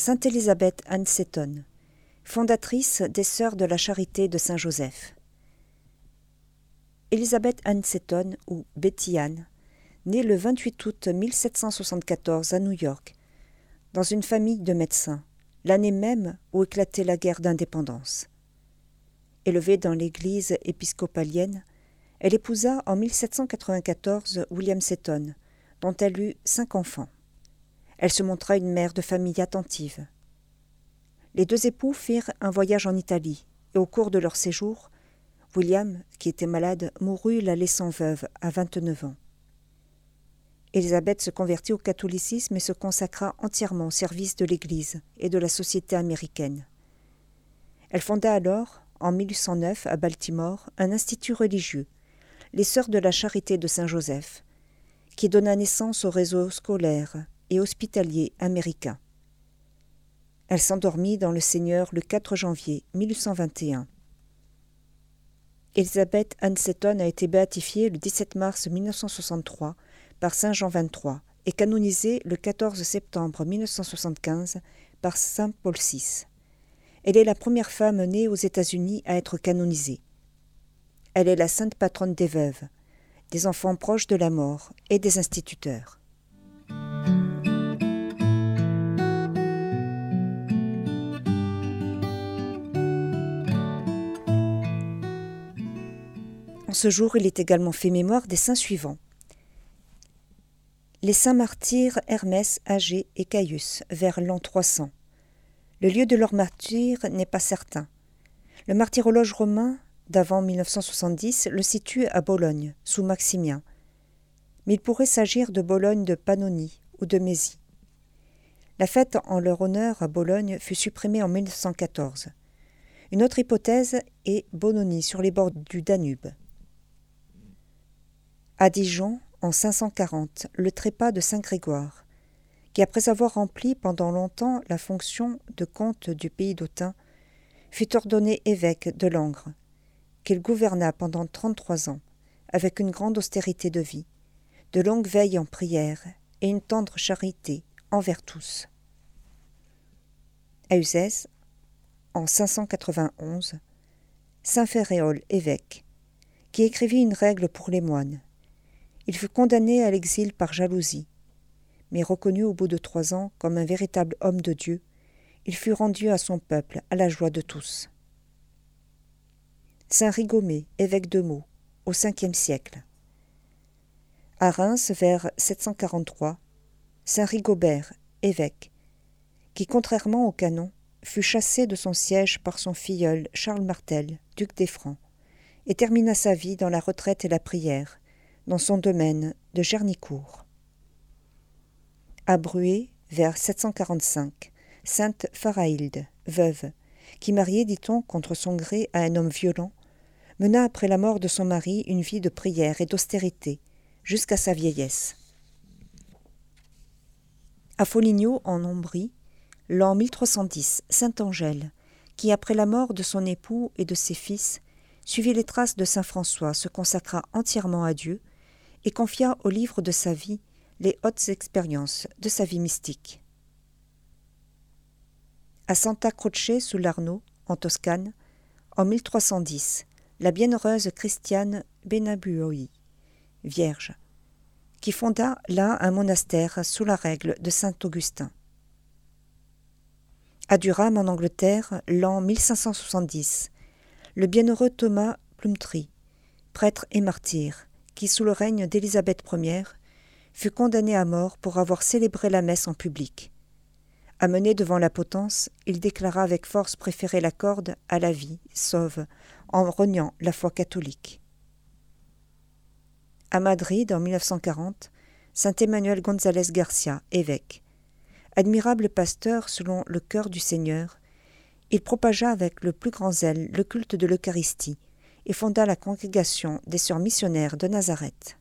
Sainte Élisabeth Anne Seton, fondatrice des Sœurs de la Charité de Saint-Joseph. Élisabeth Anne Seton, ou Betty Anne, née le 28 août 1774 à New York, dans une famille de médecins, l'année même où éclatait la guerre d'indépendance. Élevée dans l'église épiscopalienne, elle épousa en 1794 William Seton, dont elle eut cinq enfants. Elle se montra une mère de famille attentive. Les deux époux firent un voyage en Italie, et au cours de leur séjour, William, qui était malade, mourut la laissant veuve à 29 ans. Élisabeth se convertit au catholicisme et se consacra entièrement au service de l'Église et de la société américaine. Elle fonda alors, en 1809, à Baltimore, un institut religieux, les Sœurs de la Charité de Saint-Joseph, qui donna naissance au réseau scolaire et hospitalier américain. Elle s'endormit dans le Seigneur le 4 janvier 1821. Elisabeth Anne Seton a été béatifiée le 17 mars 1963 par Saint Jean XXIII et canonisée le 14 septembre 1975 par Saint Paul VI. Elle est la première femme née aux États-Unis à être canonisée. Elle est la sainte patronne des veuves, des enfants proches de la mort et des instituteurs. En ce jour, il est également fait mémoire des saints suivants. Les saints martyrs Hermès, Agé et Caius, vers l'an 300. Le lieu de leur martyre n'est pas certain. Le martyrologe romain d'avant 1970 le situe à Bologne, sous Maximien. Mais il pourrait s'agir de Bologne de Pannonie ou de Mésie. La fête en leur honneur à Bologne fut supprimée en 1914. Une autre hypothèse est Bononie, sur les bords du Danube. À Dijon, en 540, le trépas de Saint Grégoire, qui après avoir rempli pendant longtemps la fonction de comte du pays d'Autun, fut ordonné évêque de Langres, qu'il gouverna pendant trente-trois ans, avec une grande austérité de vie, de longues veilles en prière et une tendre charité envers tous. À Uzès, en 591, Saint Féréol, évêque, qui écrivit une règle pour les moines, il fut condamné à l'exil par jalousie, mais reconnu au bout de trois ans comme un véritable homme de Dieu, il fut rendu à son peuple à la joie de tous. Saint Rigomé, évêque de Meaux, au Ve siècle. À Reims, vers 743, Saint Rigobert, évêque, qui, contrairement au canon, fut chassé de son siège par son filleul Charles Martel, duc des Francs, et termina sa vie dans la retraite et la prière, dans son domaine de Gernicourt. À Bruay, vers 745, sainte Pharaïlde, veuve, qui mariée, dit-on, contre son gré à un homme violent, mena après la mort de son mari une vie de prière et d'austérité jusqu'à sa vieillesse. À Foligno, en Ombrie, l'an 1310, sainte Angèle, qui après la mort de son époux et de ses fils, suivit les traces de saint François, se consacra entièrement à Dieu et confia au livre de sa vie les hautes expériences de sa vie mystique. À Santa Croce sous l'Arno, en Toscane, en 1310, la bienheureuse Christiane Benabuoi, vierge, qui fonda là un monastère sous la règle de saint Augustin. À Durham, en Angleterre, l'an 1570, le bienheureux Thomas Plumtree, prêtre et martyr, qui, sous le règne d'Élisabeth Ier, fut condamné à mort pour avoir célébré la messe en public. Amené devant la potence, il déclara avec force préférer la corde à la vie sauve, en reniant la foi catholique. À Madrid, en 1940, Saint Emmanuel González Garcia, évêque. Admirable pasteur selon le cœur du Seigneur, il propagea avec le plus grand zèle le culte de l'Eucharistie, et fonda la congrégation des sœurs missionnaires de Nazareth.